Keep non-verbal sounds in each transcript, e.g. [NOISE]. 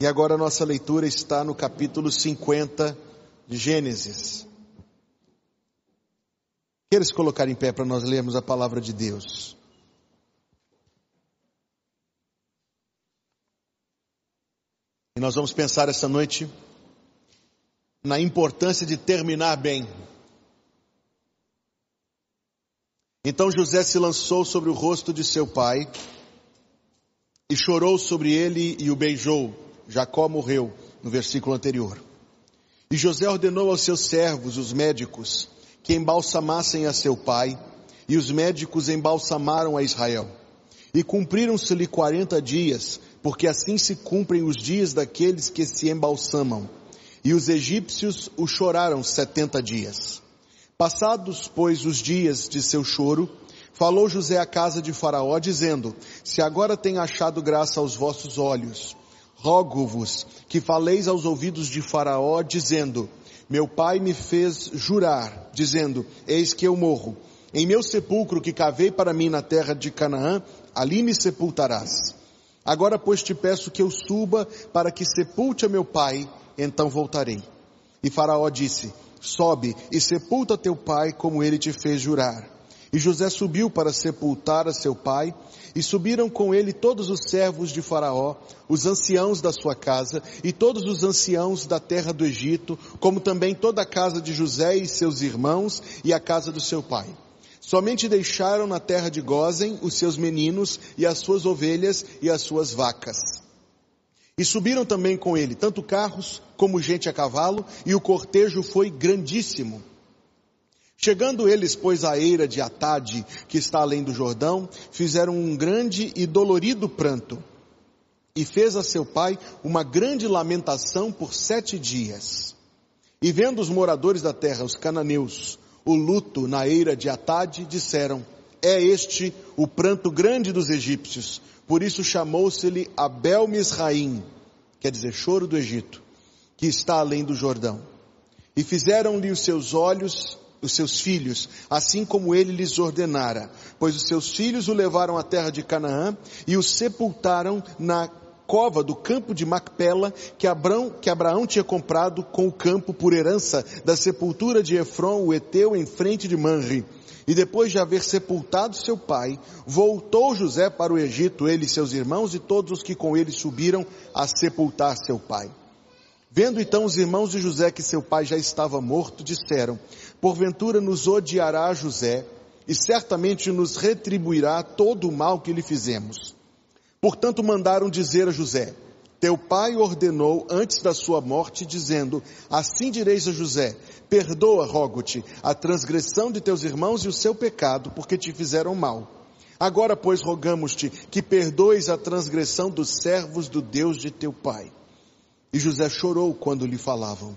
E agora a nossa leitura está no capítulo 50 de Gênesis. Queira se colocar em pé para nós lermos a palavra de Deus. E nós vamos pensar essa noite na importância de terminar bem. Então José se lançou sobre o rosto de seu pai e chorou sobre ele e o beijou. Jacó morreu, no versículo anterior. E José ordenou aos seus servos, os médicos, que embalsamassem a seu pai, e os médicos embalsamaram a Israel. E cumpriram-se-lhe quarenta dias, porque assim se cumprem os dias daqueles que se embalsamam. E os egípcios o choraram setenta dias. Passados, pois, os dias de seu choro, falou José à casa de Faraó, dizendo, se agora tem achado graça aos vossos olhos, rogo-vos que faleis aos ouvidos de Faraó, dizendo, meu pai me fez jurar, dizendo, eis que eu morro. Em meu sepulcro que cavei para mim na terra de Canaã, ali me sepultarás. Agora, pois, te peço que eu suba para que sepulte a meu pai, então voltarei. E Faraó disse, sobe e sepulta teu pai como ele te fez jurar. E José subiu para sepultar a seu pai, e subiram com ele todos os servos de Faraó, os anciãos da sua casa, e todos os anciãos da terra do Egito, como também toda a casa de José e seus irmãos, e a casa do seu pai. Somente deixaram na terra de Gozen os seus meninos e as suas ovelhas e as suas vacas. E subiram também com ele tanto carros como gente a cavalo, e o cortejo foi grandíssimo. Chegando eles, pois, à eira de Atade, que está além do Jordão, fizeram um grande e dolorido pranto. E fez a seu pai uma grande lamentação por sete dias. E vendo os moradores da terra, os cananeus, o luto na eira de Atade, disseram, é este o pranto grande dos egípcios. Por isso chamou-se-lhe Abel Misraim, quer dizer, choro do Egito, que está além do Jordão. E fizeram-lhe os seus olhos, os seus filhos, assim como ele lhes ordenara, pois os seus filhos o levaram à terra de Canaã e o sepultaram na cova do campo de Macpela que Abraão, que Abraão tinha comprado com o campo por herança da sepultura de Efron, o Eteu, em frente de Manri. E depois de haver sepultado seu pai, voltou José para o Egito, ele e seus irmãos e todos os que com ele subiram a sepultar seu pai. Vendo então os irmãos de José que seu pai já estava morto, disseram, porventura nos odiará José, e certamente nos retribuirá todo o mal que lhe fizemos. Portanto, mandaram dizer a José: Teu pai ordenou antes da sua morte, dizendo: Assim direis a José: Perdoa, rogo-te, a transgressão de teus irmãos e o seu pecado, porque te fizeram mal. Agora, pois, rogamos-te que perdoes a transgressão dos servos do Deus de teu pai. E José chorou quando lhe falavam.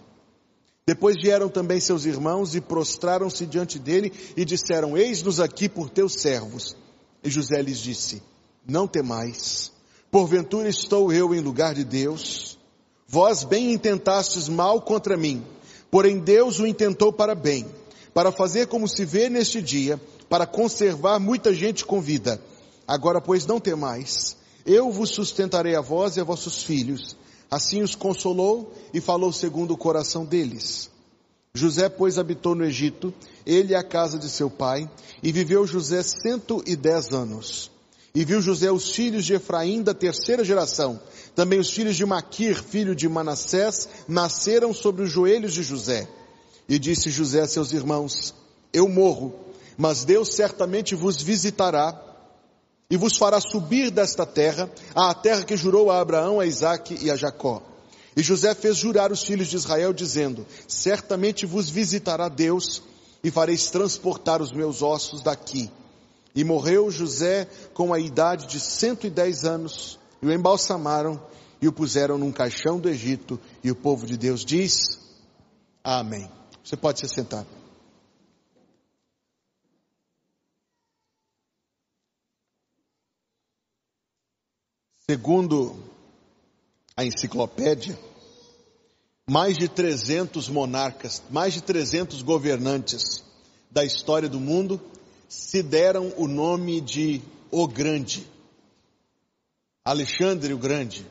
Depois vieram também seus irmãos e prostraram-se diante dele e disseram: Eis-nos aqui por teus servos. E José lhes disse: não temais, porventura estou eu em lugar de Deus? Vós bem intentastes mal contra mim, porém Deus o intentou para bem, para fazer como se vê neste dia, para conservar muita gente com vida. Agora, pois, não temais, eu vos sustentarei a vós e a vossos filhos. Assim os consolou e falou segundo o coração deles. José, pois, habitou no Egito, ele e a casa de seu pai, e viveu José cento e dez anos. E viu José os filhos de Efraim da terceira geração. Também os filhos de Maquir, filho de Manassés, nasceram sobre os joelhos de José. E disse José a seus irmãos, eu morro, mas Deus certamente vos visitará e vos fará subir desta terra, à terra que jurou a Abraão, a Isaque e a Jacó. E José fez jurar os filhos de Israel, dizendo, certamente vos visitará Deus e fareis transportar os meus ossos daqui e morreu José com a idade de 110 anos, e o embalsamaram e o puseram num caixão do Egito, e o povo de Deus diz: Amém. Você pode se sentar. Segundo a enciclopédia, mais de 300 monarcas, mais de 300 governantes da história do mundo se deram o nome de O Grande. Alexandre o Grande.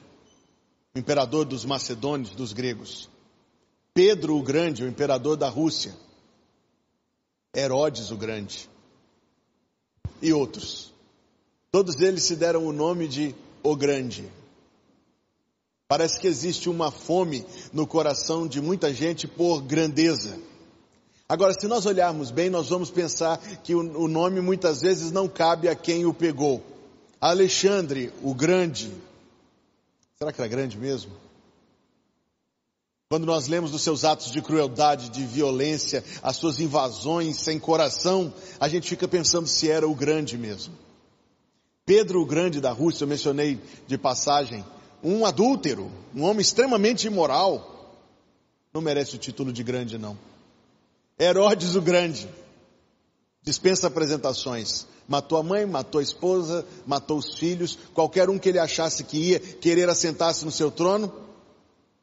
o imperador dos macedônios, dos gregos. Pedro o Grande, o imperador da Rússia. Herodes o Grande. E outros. Todos eles se deram o nome de O Grande. Parece que existe uma fome no coração de muita gente por grandeza. Agora, se nós olharmos bem, nós vamos pensar que o nome muitas vezes não cabe a quem o pegou. Alexandre, o Grande. Será que era grande mesmo? Quando nós lemos dos seus atos de crueldade, de violência, as suas invasões sem coração, a gente fica pensando se era o grande mesmo. Pedro o Grande da Rússia, eu mencionei de passagem, um adúltero, um homem extremamente imoral, não merece o título de grande, não. Herodes o Grande, dispensa apresentações. Matou a mãe, matou a esposa, matou os filhos, qualquer um que ele achasse que ia querer assentar-se no seu trono,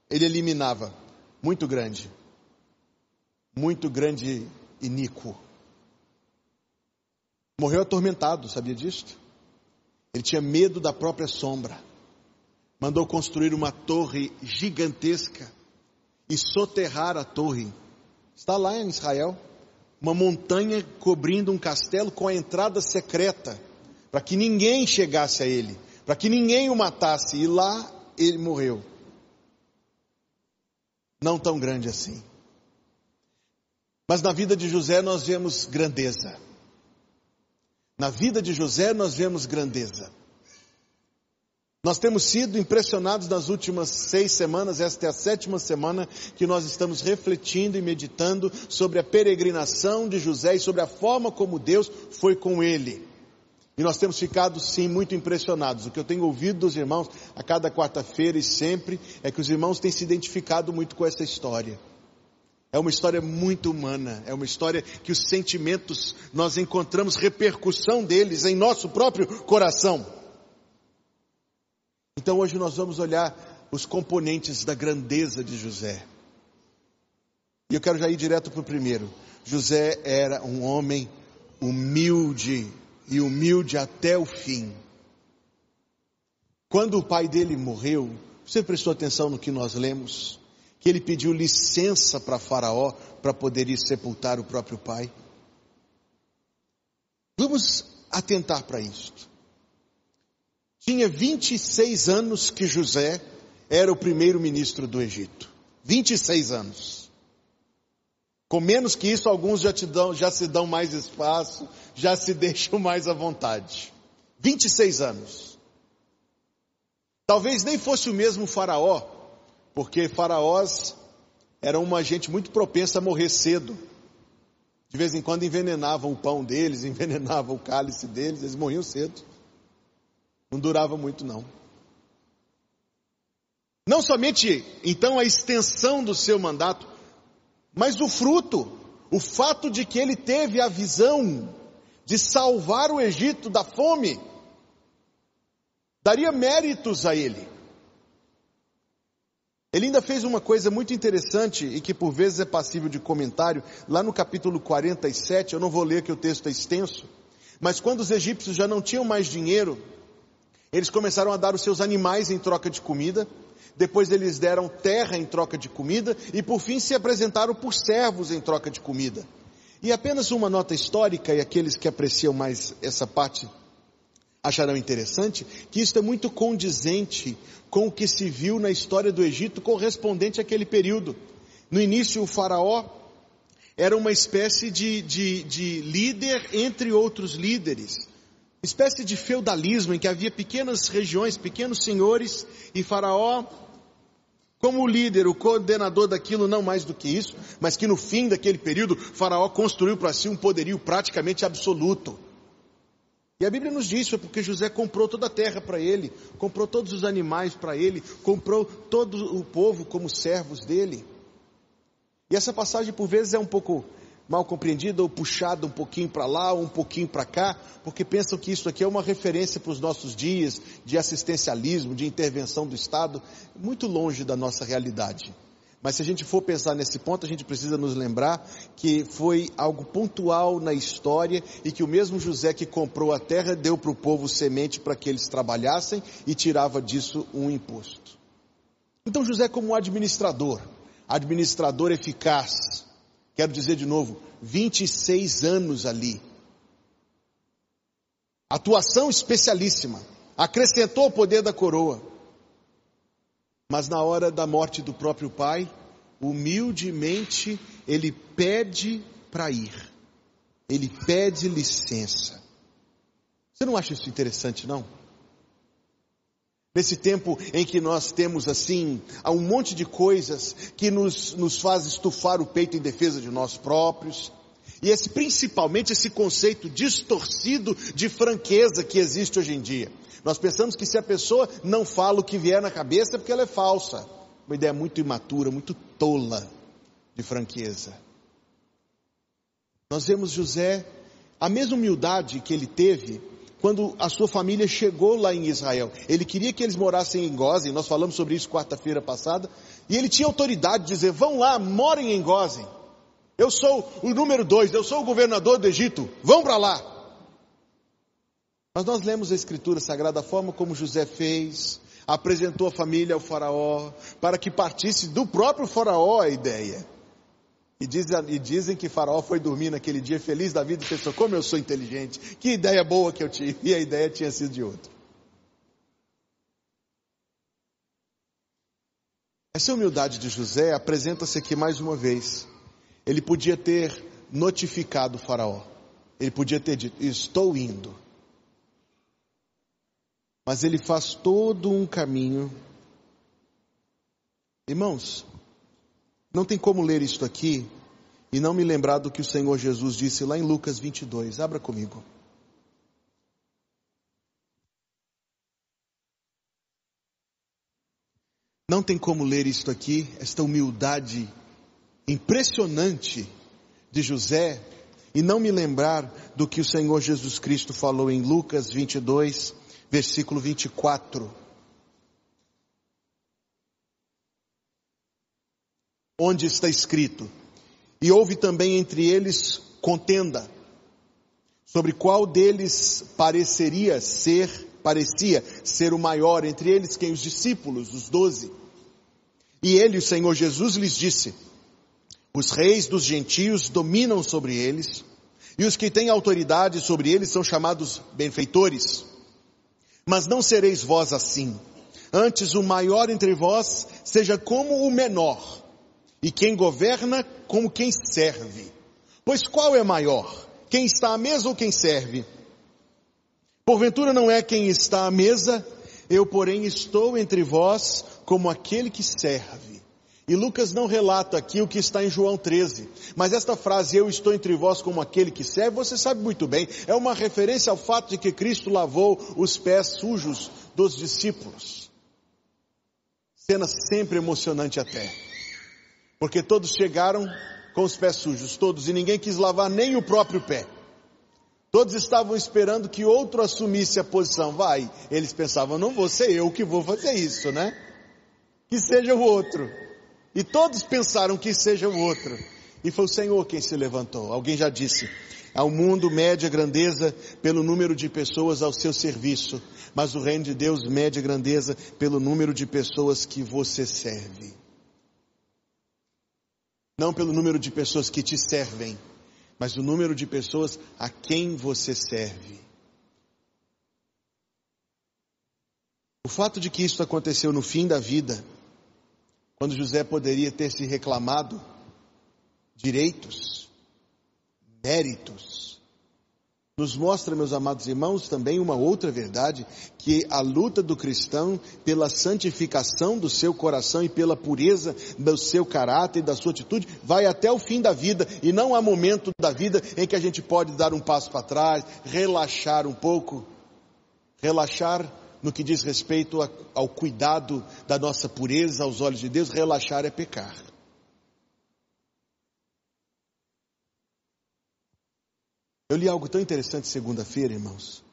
ele eliminava. Muito grande. Muito grande iníquo. Morreu atormentado, sabia disso? Ele tinha medo da própria sombra. Mandou construir uma torre gigantesca e soterrar a torre. Está lá em Israel. Uma montanha cobrindo um castelo com a entrada secreta, para que ninguém chegasse a ele, para que ninguém o matasse. E lá ele morreu não tão grande assim. Mas na vida de José nós vemos grandeza. Na vida de José nós vemos grandeza. Nós temos sido impressionados nas últimas seis semanas, esta é a sétima semana que nós estamos refletindo e meditando sobre a peregrinação de José e sobre a forma como Deus foi com ele. E nós temos ficado, sim, muito impressionados. O que eu tenho ouvido dos irmãos a cada quarta-feira e sempre é que os irmãos têm se identificado muito com essa história. É uma história muito humana, é uma história que os sentimentos, nós encontramos repercussão deles em nosso próprio coração. Então hoje nós vamos olhar os componentes da grandeza de José. E eu quero já ir direto para o primeiro. José era um homem humilde e humilde até o fim. Quando o pai dele morreu, você prestou atenção no que nós lemos? Que ele pediu licença para Faraó para poder ir sepultar o próprio pai. Vamos atentar para isto. Tinha 26 anos que José era o primeiro ministro do Egito. 26 anos. Com menos que isso, alguns já, dão, já se dão mais espaço, já se [LAUGHS] deixam mais à vontade. 26 anos. Talvez nem fosse o mesmo Faraó, porque faraós eram uma gente muito propensa a morrer cedo. De vez em quando envenenavam o pão deles, [LAUGHS] envenenavam o cálice deles, eles morriam cedo. Não durava muito não. Não somente então a extensão do seu mandato, mas o fruto, o fato de que ele teve a visão de salvar o Egito da fome, daria méritos a ele. Ele ainda fez uma coisa muito interessante e que por vezes é passível de comentário, lá no capítulo 47, eu não vou ler que o texto é extenso, mas quando os egípcios já não tinham mais dinheiro, eles começaram a dar os seus animais em troca de comida, depois eles deram terra em troca de comida e por fim se apresentaram por servos em troca de comida. E apenas uma nota histórica, e aqueles que apreciam mais essa parte acharão interessante, que isto é muito condizente com o que se viu na história do Egito correspondente àquele período. No início, o faraó era uma espécie de, de, de líder entre outros líderes espécie de feudalismo em que havia pequenas regiões, pequenos senhores e Faraó como líder, o coordenador daquilo, não mais do que isso, mas que no fim daquele período, Faraó construiu para si um poderio praticamente absoluto. E a Bíblia nos diz, foi porque José comprou toda a terra para ele, comprou todos os animais para ele, comprou todo o povo como servos dele. E essa passagem por vezes é um pouco mal compreendida ou puxada um pouquinho para lá ou um pouquinho para cá, porque pensam que isso aqui é uma referência para os nossos dias de assistencialismo, de intervenção do Estado, muito longe da nossa realidade. Mas se a gente for pensar nesse ponto, a gente precisa nos lembrar que foi algo pontual na história e que o mesmo José que comprou a terra deu para o povo semente para que eles trabalhassem e tirava disso um imposto. Então José como administrador, administrador eficaz, quero dizer de novo, 26 anos ali. Atuação especialíssima, acrescentou o poder da coroa. Mas na hora da morte do próprio pai, humildemente ele pede para ir. Ele pede licença. Você não acha isso interessante, não? Nesse tempo em que nós temos assim, um monte de coisas que nos, nos faz estufar o peito em defesa de nós próprios, e esse, principalmente esse conceito distorcido de franqueza que existe hoje em dia. Nós pensamos que se a pessoa não fala o que vier na cabeça é porque ela é falsa. Uma ideia muito imatura, muito tola de franqueza. Nós vemos José, a mesma humildade que ele teve quando a sua família chegou lá em Israel. Ele queria que eles morassem em Gozen, nós falamos sobre isso quarta-feira passada, e ele tinha autoridade de dizer: vão lá, morem em Gozen. Eu sou o número dois, eu sou o governador do Egito, vão para lá. Mas nós lemos a Escritura Sagrada, a forma como José fez, apresentou a família ao Faraó, para que partisse do próprio Faraó a ideia. E, diz, e dizem que Faraó foi dormir naquele dia feliz da vida e pensou: como eu sou inteligente, que ideia boa que eu tive. [LAUGHS] E a ideia tinha sido de outro. Essa humildade de José apresenta-se aqui mais uma vez ele podia ter notificado o Faraó. Ele podia ter dito: Estou indo. Mas ele faz todo um caminho. Irmãos, não tem como ler isto aqui e não me lembrar do que o Senhor Jesus disse lá em Lucas 22. Abra comigo. Não tem como ler isto aqui, esta humildade impressionante de José e não me lembrar do que o Senhor Jesus Cristo falou em Lucas 22, versículo 24. Onde está escrito: E houve também entre eles contenda, sobre qual deles pareceria ser, parecia ser o maior entre eles, quem os discípulos, os doze. E ele, o Senhor Jesus, lhes disse: os reis dos gentios dominam sobre eles, e os que têm autoridade sobre eles são chamados benfeitores. Mas não sereis vós assim. Antes o maior entre vós seja como o menor, e quem governa como quem serve. Pois qual é maior? Quem está à mesa ou quem serve? Porventura não é quem está à mesa, eu porém estou entre vós como aquele que serve. E Lucas não relata aqui o que está em João 13, mas esta frase, eu estou entre vós como aquele que serve, você sabe muito bem, é uma referência ao fato de que Cristo lavou os pés sujos dos discípulos. Cena sempre emocionante até, porque todos chegaram com os pés sujos, todos, e ninguém quis lavar nem o próprio pé. Todos estavam esperando que outro assumisse a posição. Vai, eles pensavam, não vou ser eu que vou fazer isso, né? Que seja o outro. E todos pensaram que seja o outro. E foi o Senhor quem se levantou. Alguém já disse, ao mundo mede a grandeza pelo número de pessoas ao seu serviço, mas o reino de Deus mede a grandeza pelo número de pessoas que você serve. Não pelo número de pessoas que te servem, mas o número de pessoas a quem você serve. O fato de que isso aconteceu no fim da vida quando José poderia ter se reclamado? Direitos, méritos. Nos mostra, meus amados irmãos, também uma outra verdade, que a luta do cristão pela santificação do seu coração e pela pureza do seu caráter e da sua atitude vai até o fim da vida. E não há momento da vida em que a gente pode dar um passo para trás, relaxar um pouco, relaxar no que diz respeito ao cuidado da nossa pureza aos olhos de Deus, relaxar é pecar. Eu li algo tão interessante segunda-feira, irmãos.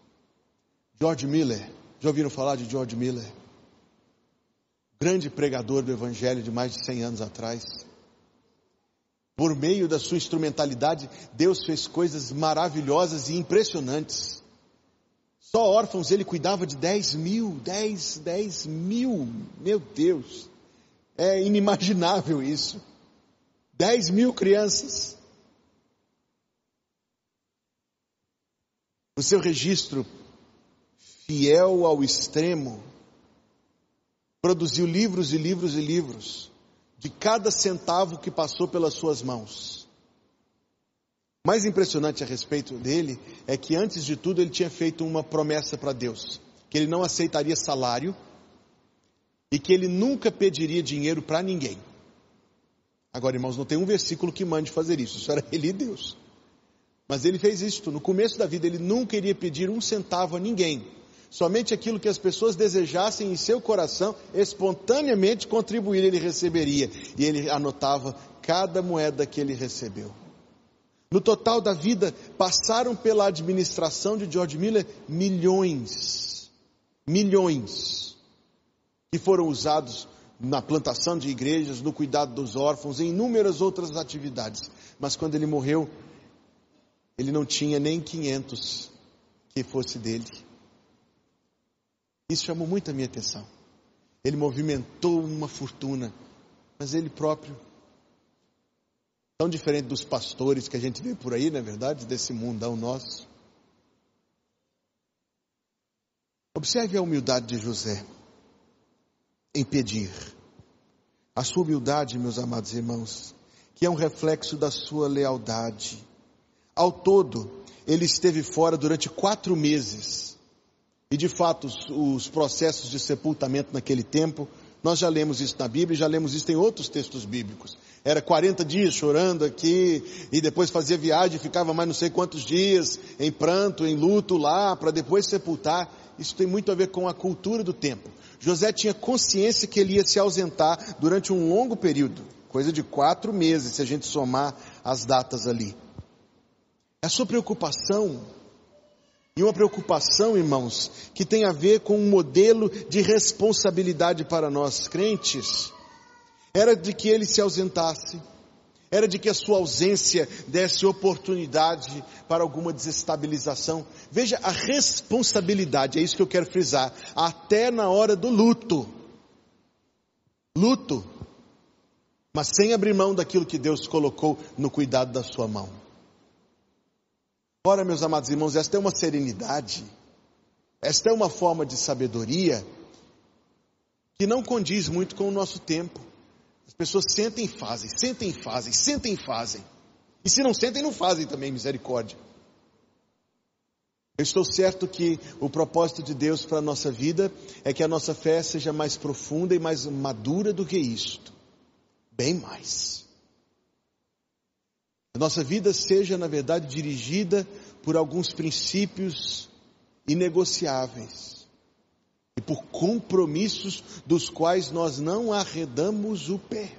George Miller, já ouviram falar de George Miller? Grande pregador do Evangelho de mais de 100 anos atrás. Por meio da sua instrumentalidade, Deus fez coisas maravilhosas e impressionantes. Só órfãos ele cuidava de 10 mil, 10, 10 mil, meu Deus. É inimaginável isso. Dez mil crianças. O seu registro, fiel ao extremo, produziu livros e livros e livros de cada centavo que passou pelas suas mãos. Mais impressionante a respeito dele é que antes de tudo ele tinha feito uma promessa para Deus, que ele não aceitaria salário e que ele nunca pediria dinheiro para ninguém. Agora, irmãos, não tem um versículo que mande fazer isso, isso era ele e Deus. Mas ele fez isso. No começo da vida, ele nunca iria pedir um centavo a ninguém. Somente aquilo que as pessoas desejassem em seu coração, espontaneamente contribuir, ele receberia. E ele anotava cada moeda que ele recebeu. No total da vida, passaram pela administração de George Miller milhões. Milhões. Que foram usados na plantação de igrejas, no cuidado dos órfãos, em inúmeras outras atividades. Mas quando ele morreu, ele não tinha nem 500 que fosse dele. Isso chamou muito a minha atenção. Ele movimentou uma fortuna, mas ele próprio, tão diferente dos pastores que a gente vê por aí, na é verdade, desse mundão nosso. Observe a humildade de José em pedir. A sua humildade, meus amados irmãos, que é um reflexo da sua lealdade ao todo, ele esteve fora durante quatro meses. E de fato, os, os, processos de sepultamento naquele tempo, nós já lemos isso na Bíblia já lemos isso em outros textos bíblicos. Era 40 dias chorando aqui, e depois fazia viagem, ficava mais não sei quantos dias em pranto, em luto lá, para depois sepultar. Isso tem muito a ver com a cultura do tempo. José tinha consciência que ele ia se ausentar durante um longo período, coisa de quatro meses, se a gente somar as datas ali. A sua preocupação, e uma preocupação, irmãos, que tem a ver com um modelo de responsabilidade para nós crentes, era de que ele se ausentasse, era de que a sua ausência desse oportunidade para alguma desestabilização. Veja a responsabilidade, é isso que eu quero frisar, até na hora do luto. Luto, mas sem abrir mão daquilo que Deus colocou no cuidado da sua mão. Ora, meus amados irmãos, esta é uma serenidade, esta é uma forma de sabedoria que não condiz muito com o nosso tempo. As pessoas sentem e fazem, sentem e fazem, sentem e fazem. E se não sentem, não fazem também, misericórdia. Eu estou certo que o propósito de Deus para a nossa vida é que a nossa fé seja mais profunda e mais madura do que isto. Bem mais a nossa vida seja, na verdade, dirigida por alguns princípios inegociáveis e por compromissos dos quais nós não arredamos o pé.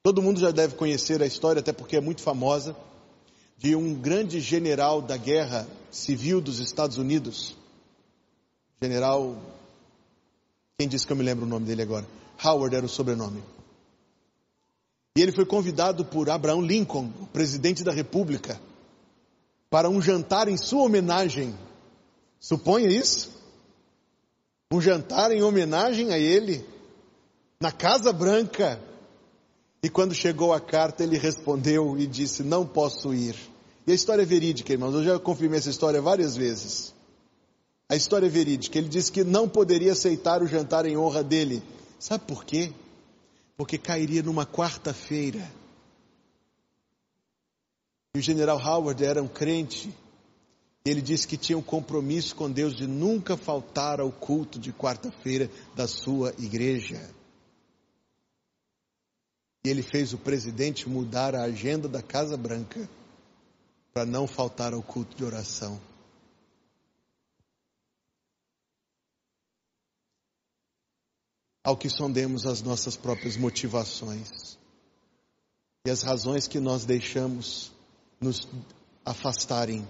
Todo mundo já deve conhecer a história, até porque é muito famosa, de um grande general da guerra civil dos Estados Unidos, general. Quem disse que eu me lembro o nome dele agora? Howard era o sobrenome. E ele foi convidado por Abraham Lincoln, presidente da República, para um jantar em sua homenagem. Suponha isso? Um jantar em homenagem a ele, na Casa Branca. E quando chegou a carta, ele respondeu e disse: Não posso ir. E a história é verídica, irmãos. Eu já confirmei essa história várias vezes. A história é verídica. Ele disse que não poderia aceitar o jantar em honra dele. Sabe por quê? Porque cairia numa quarta-feira. E o general Howard era um crente. Ele disse que tinha um compromisso com Deus de nunca faltar ao culto de quarta-feira da sua igreja. E ele fez o presidente mudar a agenda da Casa Branca para não faltar ao culto de oração. Ao que sondemos as nossas próprias motivações e as razões que nós deixamos nos afastarem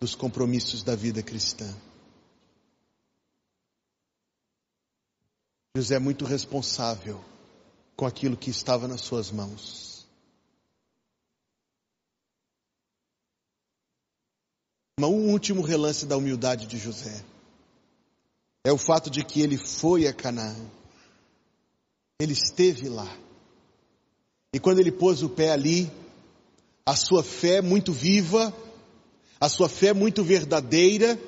dos compromissos da vida cristã. José é muito responsável com aquilo que estava nas suas mãos. Um último relance da humildade de José é o fato de que ele foi a Canaã. Ele esteve lá. E quando ele pôs o pé ali, a sua fé muito viva, a sua fé muito verdadeira,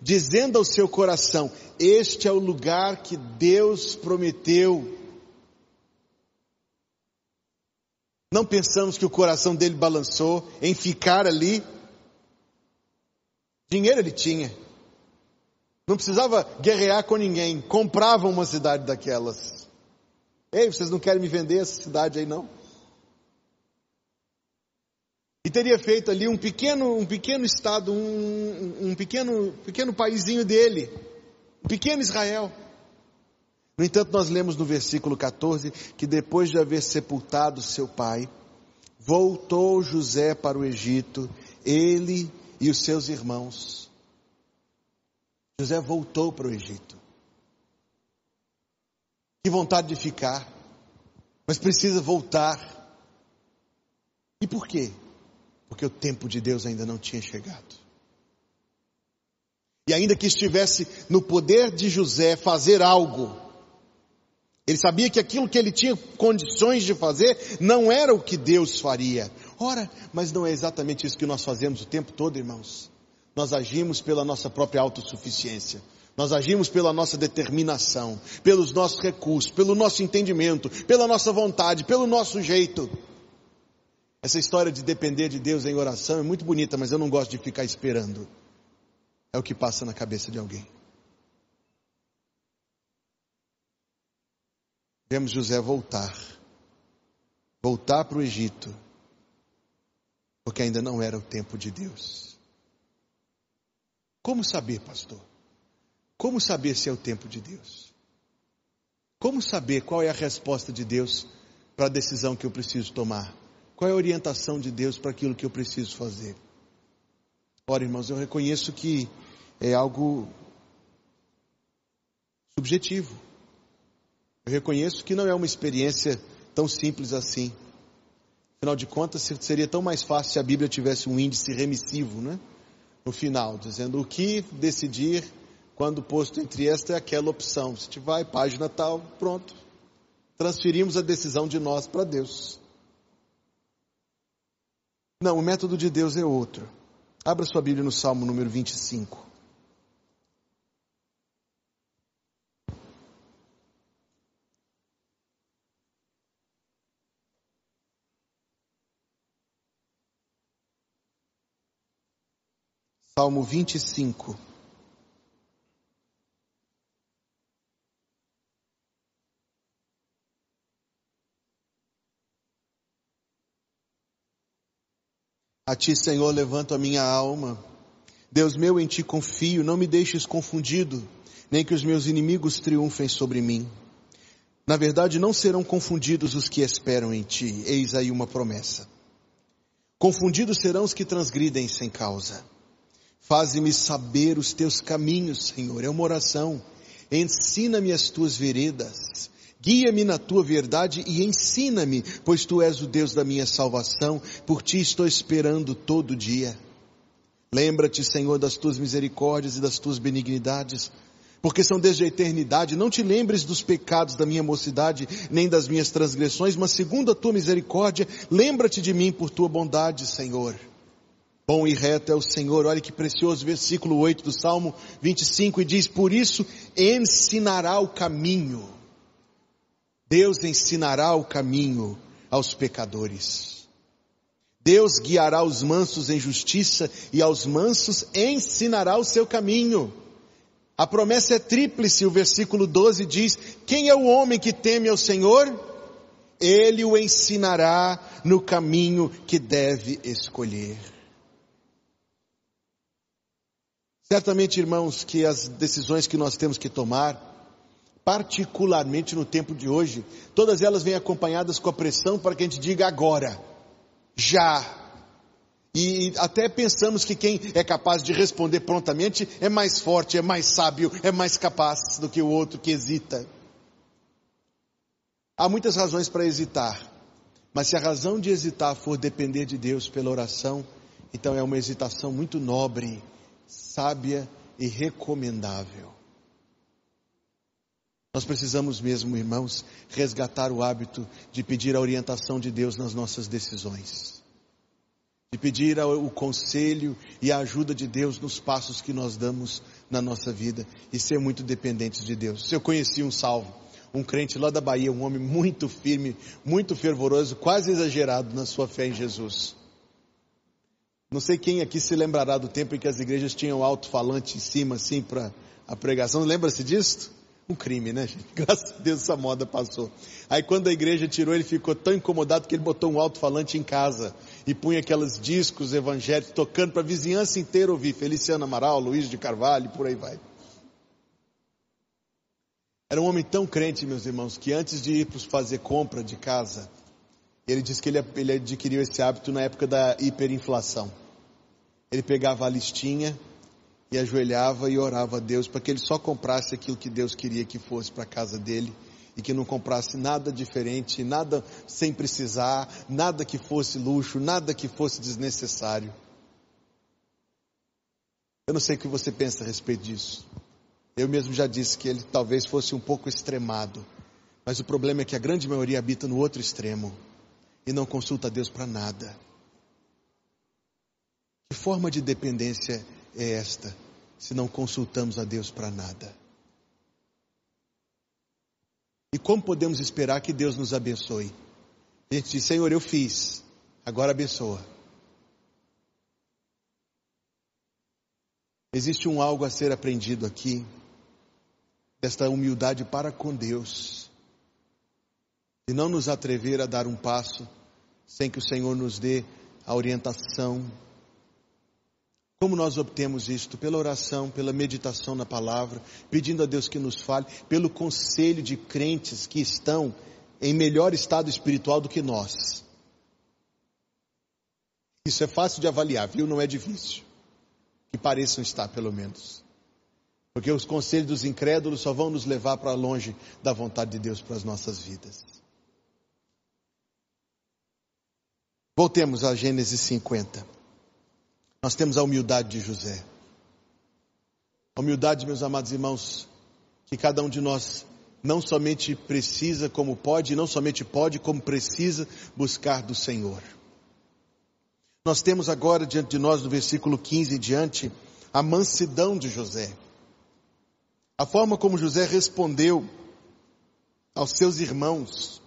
dizendo ao seu coração: Este é o lugar que Deus prometeu. Não pensamos que o coração dele balançou em ficar ali. Dinheiro ele tinha. Não precisava guerrear com ninguém. Comprava uma cidade daquelas. Ei, vocês não querem me vender essa cidade aí não? E teria feito ali um pequeno, um pequeno estado, um, um pequeno, pequeno paizinho dele, um pequeno Israel. No entanto, nós lemos no versículo 14 que depois de haver sepultado seu pai, voltou José para o Egito, ele e os seus irmãos. José voltou para o Egito. Que vontade de ficar, mas precisa voltar. E por quê? Porque o tempo de Deus ainda não tinha chegado. E ainda que estivesse no poder de José fazer algo, ele sabia que aquilo que ele tinha condições de fazer não era o que Deus faria. Ora, mas não é exatamente isso que nós fazemos o tempo todo, irmãos. Nós agimos pela nossa própria autossuficiência. Nós agimos pela nossa determinação, pelos nossos recursos, pelo nosso entendimento, pela nossa vontade, pelo nosso jeito. Essa história de depender de Deus em oração é muito bonita, mas eu não gosto de ficar esperando. É o que passa na cabeça de alguém. Vemos José voltar. Voltar para o Egito. Porque ainda não era o tempo de Deus. Como saber, pastor? Como saber se é o tempo de Deus? Como saber qual é a resposta de Deus para a decisão que eu preciso tomar? Qual é a orientação de Deus para aquilo que eu preciso fazer? Ora, irmãos, eu reconheço que é algo subjetivo. Eu reconheço que não é uma experiência tão simples assim. Afinal de contas, seria tão mais fácil se a Bíblia tivesse um índice remissivo, né? No final, dizendo o que decidir quando posto entre esta e aquela opção. Se tiver vai, página tal, pronto. Transferimos a decisão de nós para Deus. Não, o método de Deus é outro. Abra sua Bíblia no Salmo número 25. Salmo 25. A ti, Senhor, levanto a minha alma. Deus meu, em ti confio, não me deixes confundido, nem que os meus inimigos triunfem sobre mim. Na verdade, não serão confundidos os que esperam em ti, eis aí uma promessa. Confundidos serão os que transgridem sem causa. Faze-me saber os teus caminhos, Senhor, é uma oração. Ensina-me as tuas veredas Guia-me na tua verdade e ensina-me, pois tu és o Deus da minha salvação, por ti estou esperando todo dia. Lembra-te, Senhor, das tuas misericórdias e das tuas benignidades, porque são desde a eternidade. Não te lembres dos pecados da minha mocidade, nem das minhas transgressões, mas segundo a tua misericórdia, lembra-te de mim por tua bondade, Senhor. Bom e reto é o Senhor, olha que precioso versículo 8 do Salmo 25 e diz, por isso ensinará o caminho Deus ensinará o caminho aos pecadores. Deus guiará os mansos em justiça e aos mansos ensinará o seu caminho. A promessa é tríplice, o versículo 12 diz: Quem é o homem que teme ao Senhor? Ele o ensinará no caminho que deve escolher. Certamente, irmãos, que as decisões que nós temos que tomar, particularmente no tempo de hoje, todas elas vêm acompanhadas com a pressão para que a gente diga agora, já. E até pensamos que quem é capaz de responder prontamente é mais forte, é mais sábio, é mais capaz do que o outro que hesita. Há muitas razões para hesitar, mas se a razão de hesitar for depender de Deus pela oração, então é uma hesitação muito nobre, sábia e recomendável. Nós precisamos mesmo, irmãos, resgatar o hábito de pedir a orientação de Deus nas nossas decisões. De pedir o conselho e a ajuda de Deus nos passos que nós damos na nossa vida e ser muito dependentes de Deus. Se eu conheci um salvo, um crente lá da Bahia, um homem muito firme, muito fervoroso, quase exagerado na sua fé em Jesus. Não sei quem aqui se lembrará do tempo em que as igrejas tinham alto-falante em cima, assim, para a pregação. Lembra-se disso? Um crime, né, gente? [LAUGHS] Graças a Deus essa moda passou. Aí quando a igreja tirou, ele ficou tão incomodado que ele botou um alto-falante em casa e punha aqueles discos evangélicos tocando para a vizinhança inteira ouvir. Feliciano Amaral, Luiz de Carvalho, por aí vai. Era um homem tão crente, meus irmãos, que antes de ir para fazer compra de casa, ele disse que ele, ele adquiriu esse hábito na época da hiperinflação. Ele pegava a listinha e ajoelhava e orava a Deus para que ele só comprasse aquilo que Deus queria que fosse para a casa dele e que não comprasse nada diferente, nada sem precisar, nada que fosse luxo, nada que fosse desnecessário. Eu não sei o que você pensa a respeito disso. Eu mesmo já disse que ele talvez fosse um pouco extremado, mas o problema é que a grande maioria habita no outro extremo e não consulta a Deus para nada. Que forma de dependência é esta? se não consultamos a Deus para nada? E como podemos esperar que Deus nos abençoe? A gente diz, Senhor, eu fiz, agora abençoa. Existe um algo a ser aprendido aqui, desta humildade para com Deus, e não nos atrever a dar um passo sem que o Senhor nos dê a orientação, como nós obtemos isto? Pela oração, pela meditação na palavra, pedindo a Deus que nos fale, pelo conselho de crentes que estão em melhor estado espiritual do que nós. Isso é fácil de avaliar, viu? Não é difícil. Que pareçam estar, pelo menos. Porque os conselhos dos incrédulos só vão nos levar para longe da vontade de Deus para as nossas vidas. Voltemos a Gênesis 50. Nós temos a humildade de José. A humildade, meus amados irmãos, que cada um de nós não somente precisa como pode, não somente pode, como precisa buscar do Senhor. Nós temos agora diante de nós, no versículo 15 em diante, a mansidão de José. A forma como José respondeu aos seus irmãos.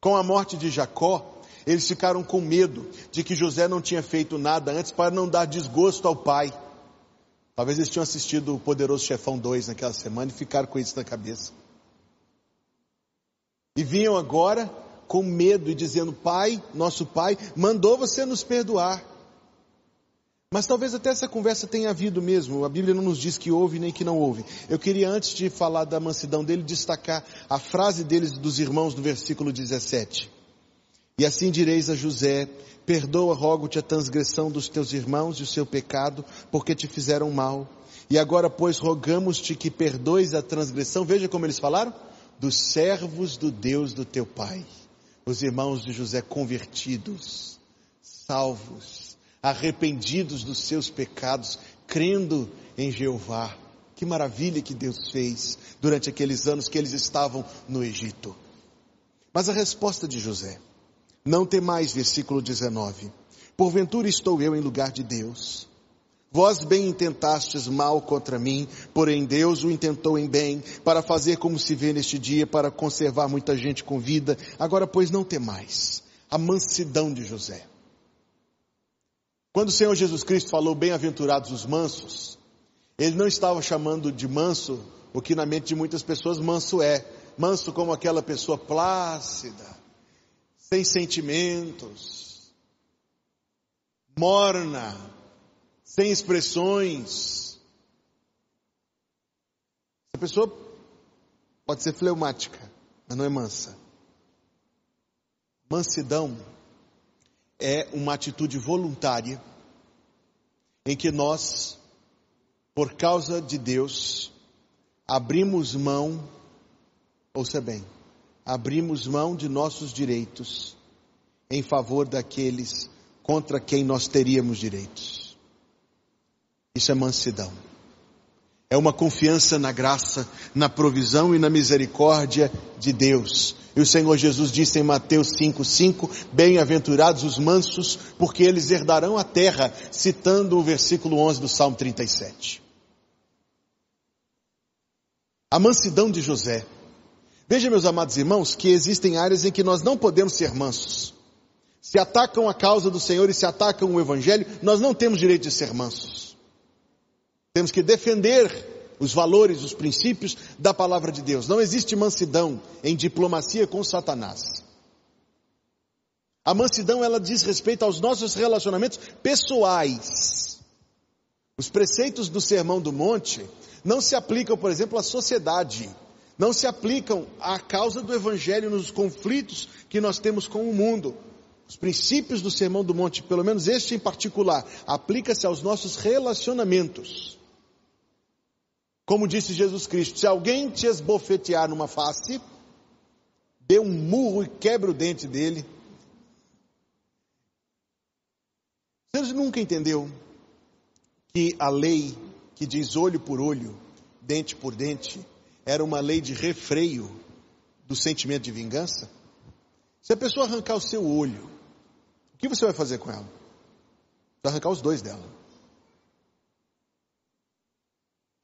Com a morte de Jacó, eles ficaram com medo de que José não tinha feito nada antes para não dar desgosto ao pai. Talvez eles tinham assistido o Poderoso Chefão 2 naquela semana e ficaram com isso na cabeça. E vinham agora com medo e dizendo: Pai, nosso pai, mandou você nos perdoar. Mas talvez até essa conversa tenha havido mesmo. A Bíblia não nos diz que houve nem que não houve. Eu queria, antes de falar da mansidão dele, destacar a frase deles dos irmãos no versículo 17. E assim direis a José: Perdoa, rogo-te a transgressão dos teus irmãos e o seu pecado, porque te fizeram mal. E agora, pois, rogamos-te que perdoes a transgressão. Veja como eles falaram: dos servos do Deus do teu pai. Os irmãos de José convertidos, salvos, arrependidos dos seus pecados, crendo em Jeová. Que maravilha que Deus fez durante aqueles anos que eles estavam no Egito. Mas a resposta de José, não temais, versículo 19. Porventura estou eu em lugar de Deus. Vós bem intentastes mal contra mim, porém Deus o intentou em bem, para fazer como se vê neste dia, para conservar muita gente com vida. Agora, pois, não temais. A mansidão de José. Quando o Senhor Jesus Cristo falou bem-aventurados os mansos, ele não estava chamando de manso o que na mente de muitas pessoas manso é. Manso como aquela pessoa plácida, sem sentimentos, morna, sem expressões. Essa pessoa pode ser fleumática, mas não é mansa. Mansidão é uma atitude voluntária em que nós, por causa de Deus, abrimos mão, ouça bem, abrimos mão de nossos direitos em favor daqueles contra quem nós teríamos direitos. Isso é mansidão. é uma confiança na graça, na provisão e na misericórdia de Deus. E o Senhor Jesus disse em Mateus 5,5: Bem-aventurados os mansos, porque eles herdarão a terra, citando o versículo 11 do Salmo 37. A mansidão de José. Veja, meus amados irmãos, que existem áreas em que nós não podemos ser mansos. Se atacam a causa do Senhor e se atacam o Evangelho, nós não temos direito de ser mansos. Temos que defender os valores, os princípios da palavra de Deus. Não existe mansidão em diplomacia com Satanás. A mansidão ela diz respeito aos nossos relacionamentos pessoais. Os preceitos do Sermão do Monte não se aplicam, por exemplo, à sociedade. Não se aplicam à causa do evangelho nos conflitos que nós temos com o mundo. Os princípios do Sermão do Monte, pelo menos este em particular, aplica-se aos nossos relacionamentos. Como disse Jesus Cristo, se alguém te esbofetear numa face, dê um murro e quebre o dente dele. Você nunca entendeu que a lei que diz olho por olho, dente por dente, era uma lei de refreio do sentimento de vingança? Se a pessoa arrancar o seu olho, o que você vai fazer com ela? Vai arrancar os dois dela.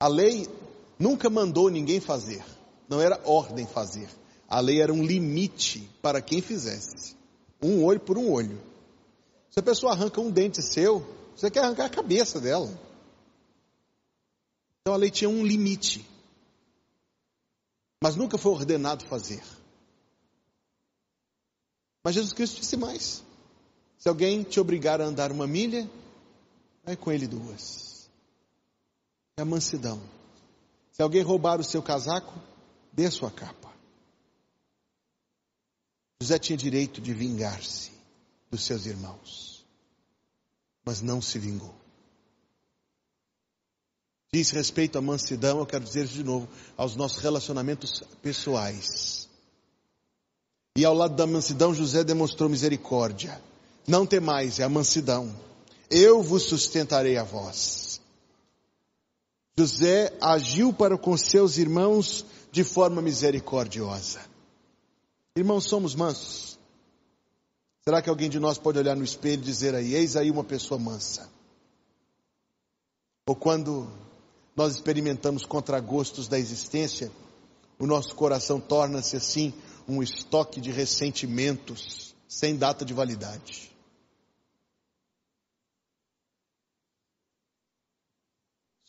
A lei nunca mandou ninguém fazer, não era ordem fazer. A lei era um limite para quem fizesse. Um olho por um olho. Se a pessoa arranca um dente seu, você quer arrancar a cabeça dela. Então a lei tinha um limite. Mas nunca foi ordenado fazer. Mas Jesus Cristo disse mais. Se alguém te obrigar a andar uma milha, vai com ele duas é a mansidão. Se alguém roubar o seu casaco, dê a sua capa. José tinha direito de vingar-se dos seus irmãos, mas não se vingou. Diz respeito à mansidão, eu quero dizer de novo, aos nossos relacionamentos pessoais. E ao lado da mansidão, José demonstrou misericórdia. Não temais, é a mansidão. Eu vos sustentarei a vós. José agiu para com seus irmãos de forma misericordiosa. Irmãos, somos mansos. Será que alguém de nós pode olhar no espelho e dizer aí, eis aí uma pessoa mansa? Ou quando nós experimentamos contragostos da existência, o nosso coração torna-se assim um estoque de ressentimentos sem data de validade.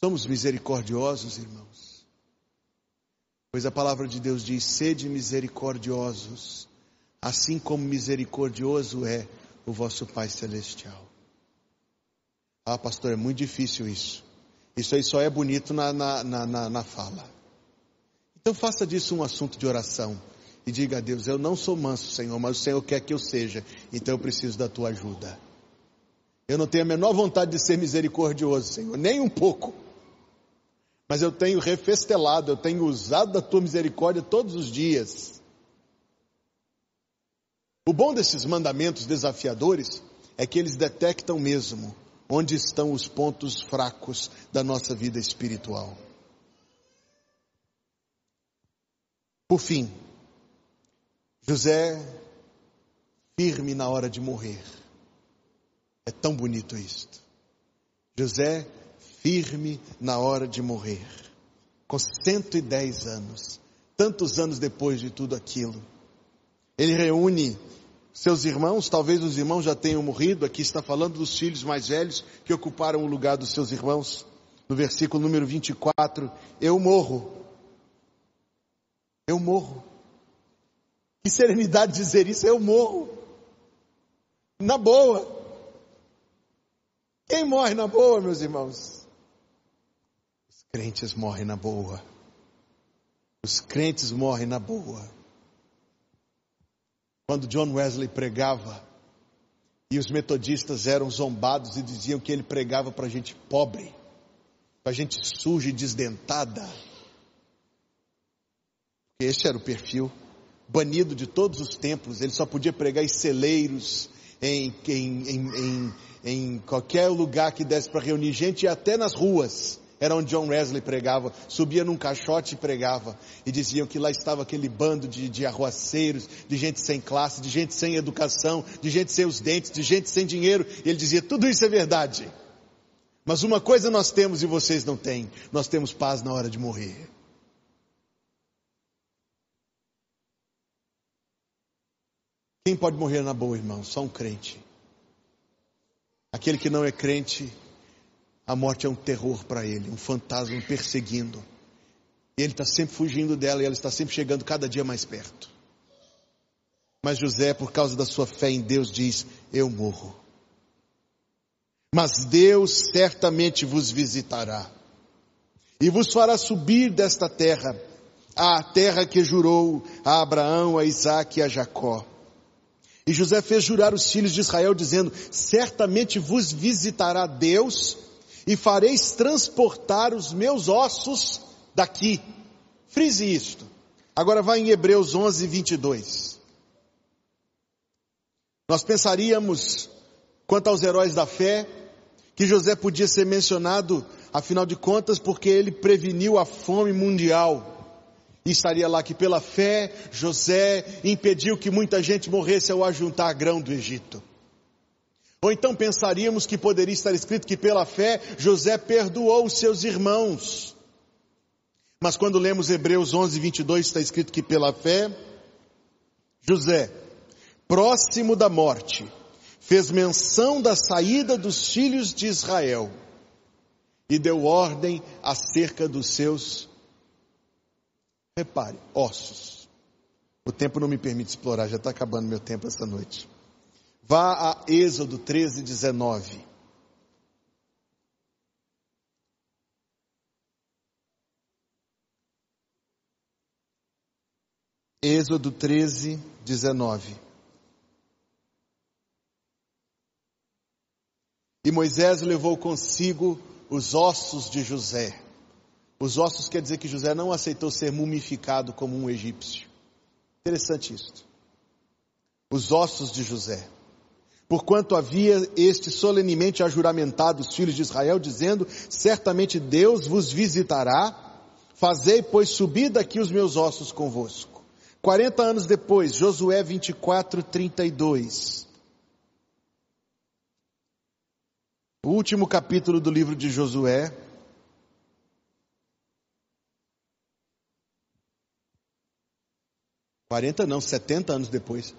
Somos misericordiosos, irmãos. Pois a palavra de Deus diz: sede misericordiosos, assim como misericordioso é o vosso Pai Celestial. Ah, pastor, é muito difícil isso. Isso aí só é bonito na, na, na, na fala. Então faça disso um assunto de oração e diga a Deus: Eu não sou manso, Senhor, mas o Senhor quer que eu seja, então eu preciso da tua ajuda. Eu não tenho a menor vontade de ser misericordioso, Senhor, nem um pouco mas eu tenho refestelado, eu tenho usado da tua misericórdia todos os dias. O bom desses mandamentos desafiadores é que eles detectam mesmo onde estão os pontos fracos da nossa vida espiritual. Por fim, José firme na hora de morrer. É tão bonito isto. José firme na hora de morrer, com 110 anos, tantos anos depois de tudo aquilo. Ele reúne seus irmãos, talvez os irmãos já tenham morrido, aqui está falando dos filhos mais velhos que ocuparam o lugar dos seus irmãos. No versículo número 24, eu morro. Eu morro. Que serenidade dizer isso, eu morro. Na boa. Quem morre na boa, meus irmãos? crentes morrem na boa. Os crentes morrem na boa. Quando John Wesley pregava, e os metodistas eram zombados e diziam que ele pregava para gente pobre, para gente suja e desdentada. Esse era o perfil, banido de todos os templos, ele só podia pregar em celeiros, em, em, em, em, em qualquer lugar que desse para reunir gente e até nas ruas Era onde John Wesley pregava, subia num caixote e pregava. E diziam que lá estava aquele bando de, de arruaceiros, de gente sem classe, de gente sem educação, de gente sem os dentes, de gente sem dinheiro. E ele dizia, tudo isso é verdade. Mas uma coisa nós temos e vocês não têm. Nós temos paz na hora de morrer. Quem pode morrer na boa, irmão? Só um crente. Aquele que não é crente, a morte é um terror para ele, um fantasma perseguindo. Ele está sempre fugindo dela e ela está sempre chegando cada dia mais perto. Mas José, por causa da sua fé em Deus, diz: Eu morro. Mas Deus certamente vos visitará e vos fará subir desta terra, a terra que jurou a Abraão, a Isaac e a Jacó e José fez jurar os filhos de Israel, dizendo: Certamente vos visitará Deus, e fareis transportar os meus ossos daqui. Frise isto. Agora vai em Hebreus 11, 22. Nós pensaríamos, quanto aos heróis da fé, que José podia ser mencionado, afinal de contas, porque ele preveniu a fome mundial. E estaria lá que pela fé José impediu que muita gente morresse ao ajuntar grão do Egito. Ou então pensaríamos que poderia estar escrito que pela fé José perdoou os seus irmãos. Mas quando lemos Hebreus 11, 22, está escrito que pela fé José, próximo da morte, fez menção da saída dos filhos de Israel e deu ordem acerca dos seus Repare, ossos. O tempo não me permite explorar, já está acabando meu tempo essa noite. Vá a Êxodo 13, 19. Êxodo 13, 19. E Moisés levou consigo os ossos de José os ossos quer dizer que José não aceitou ser mumificado como um egípcio. Interessante isso. Os ossos de José. Porquanto havia este solenemente ajuramentado os filhos de Israel, dizendo: Certamente Deus vos visitará, fazei, pois, subir daqui os meus ossos convosco. 40 anos depois, Josué 24, 32. O último capítulo do livro de Josué, 40 não, 70 anos depois.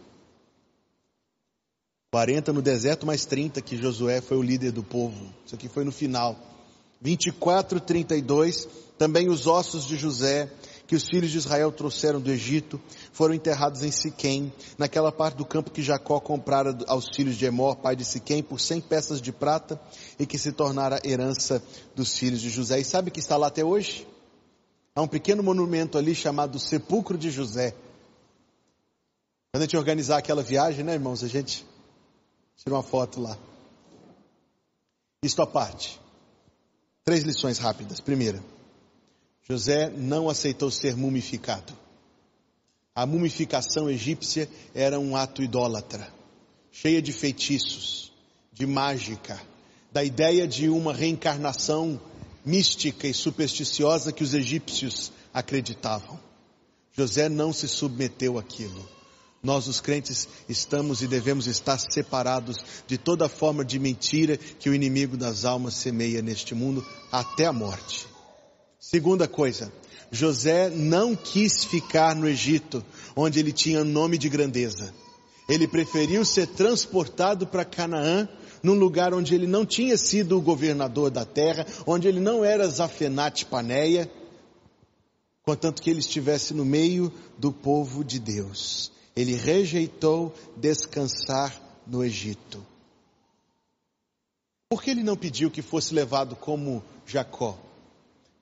40 no deserto, mais 30 que Josué foi o líder do povo. Isso aqui foi no final. 24, 32, também os ossos de José, que os filhos de Israel trouxeram do Egito, foram enterrados em Siquém, naquela parte do campo que Jacó comprara aos filhos de Emor, pai de Siquém, por 100 peças de prata, e que se tornara herança dos filhos de José. E sabe que está lá até hoje? Há um pequeno monumento ali chamado Sepulcro de José, quando a gente organizar aquela viagem, né, irmãos, a gente tira uma foto lá. Isto à parte. Três lições rápidas. Primeira, José não aceitou ser mumificado. A mumificação egípcia era um ato idólatra, cheia de feitiços, de mágica, da ideia de uma reencarnação mística e supersticiosa que os egípcios acreditavam. José não se submeteu àquilo. Nós, os crentes, estamos e devemos estar separados de toda forma de mentira que o inimigo das almas semeia neste mundo até a morte. Segunda coisa, José não quis ficar no Egito, onde ele tinha nome de grandeza. Ele preferiu ser transportado para Canaã, num lugar onde ele não tinha sido o governador da terra, onde ele não era Zafenate Paneia, contanto que ele estivesse no meio do povo de Deus. Ele rejeitou descansar no Egito. Por que ele não pediu que fosse levado como Jacó?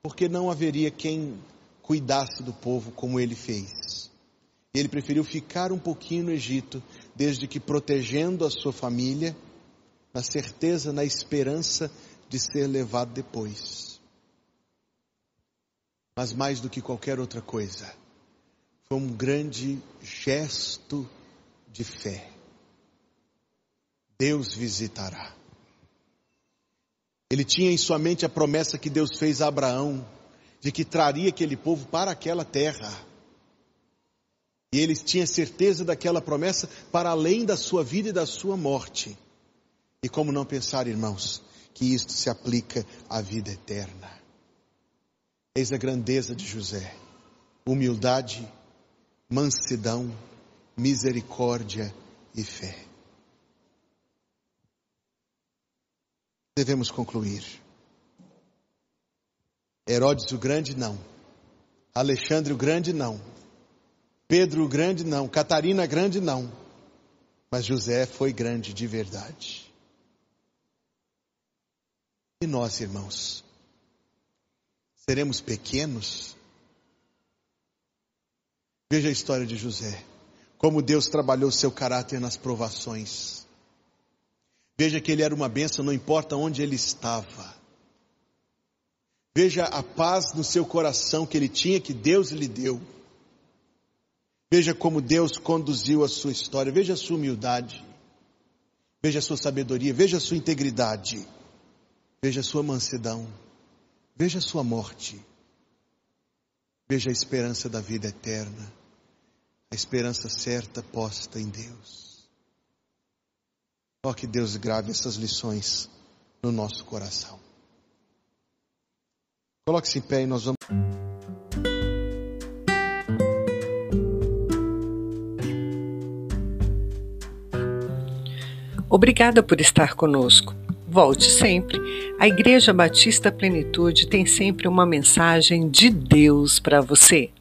Porque não haveria quem cuidasse do povo como ele fez. Ele preferiu ficar um pouquinho no Egito, desde que protegendo a sua família, na certeza, na esperança de ser levado depois. Mas mais do que qualquer outra coisa, foi um grande gesto de fé. Deus visitará. Ele tinha em sua mente a promessa que Deus fez a Abraão, de que traria aquele povo para aquela terra. E ele tinha certeza daquela promessa para além da sua vida e da sua morte. E como não pensar, irmãos, que isto se aplica à vida eterna? Eis a grandeza de José: humildade, mansidão, misericórdia e fé. Devemos concluir. Herodes o Grande, não. Alexandre o Grande, não. Pedro o Grande, não. Catarina Grande, não. Mas José foi grande de verdade. E nós, irmãos, seremos pequenos? Veja a história de José, como Deus trabalhou seu caráter nas provações. Veja que ele era uma benção, não importa onde ele estava. Veja a paz no seu coração que ele tinha, que Deus lhe deu. Veja como Deus conduziu a sua história. Veja a sua humildade. Veja a sua sabedoria. Veja a sua integridade. Veja a sua mansidão. Veja a sua morte. Veja a esperança da vida eterna. A esperança certa posta em Deus. Ó que Deus grave essas lições no nosso coração. Coloque-se em pé e nós vamos. Obrigada por estar conosco. Volte sempre. A Igreja Batista Plenitude tem sempre uma mensagem de Deus para você.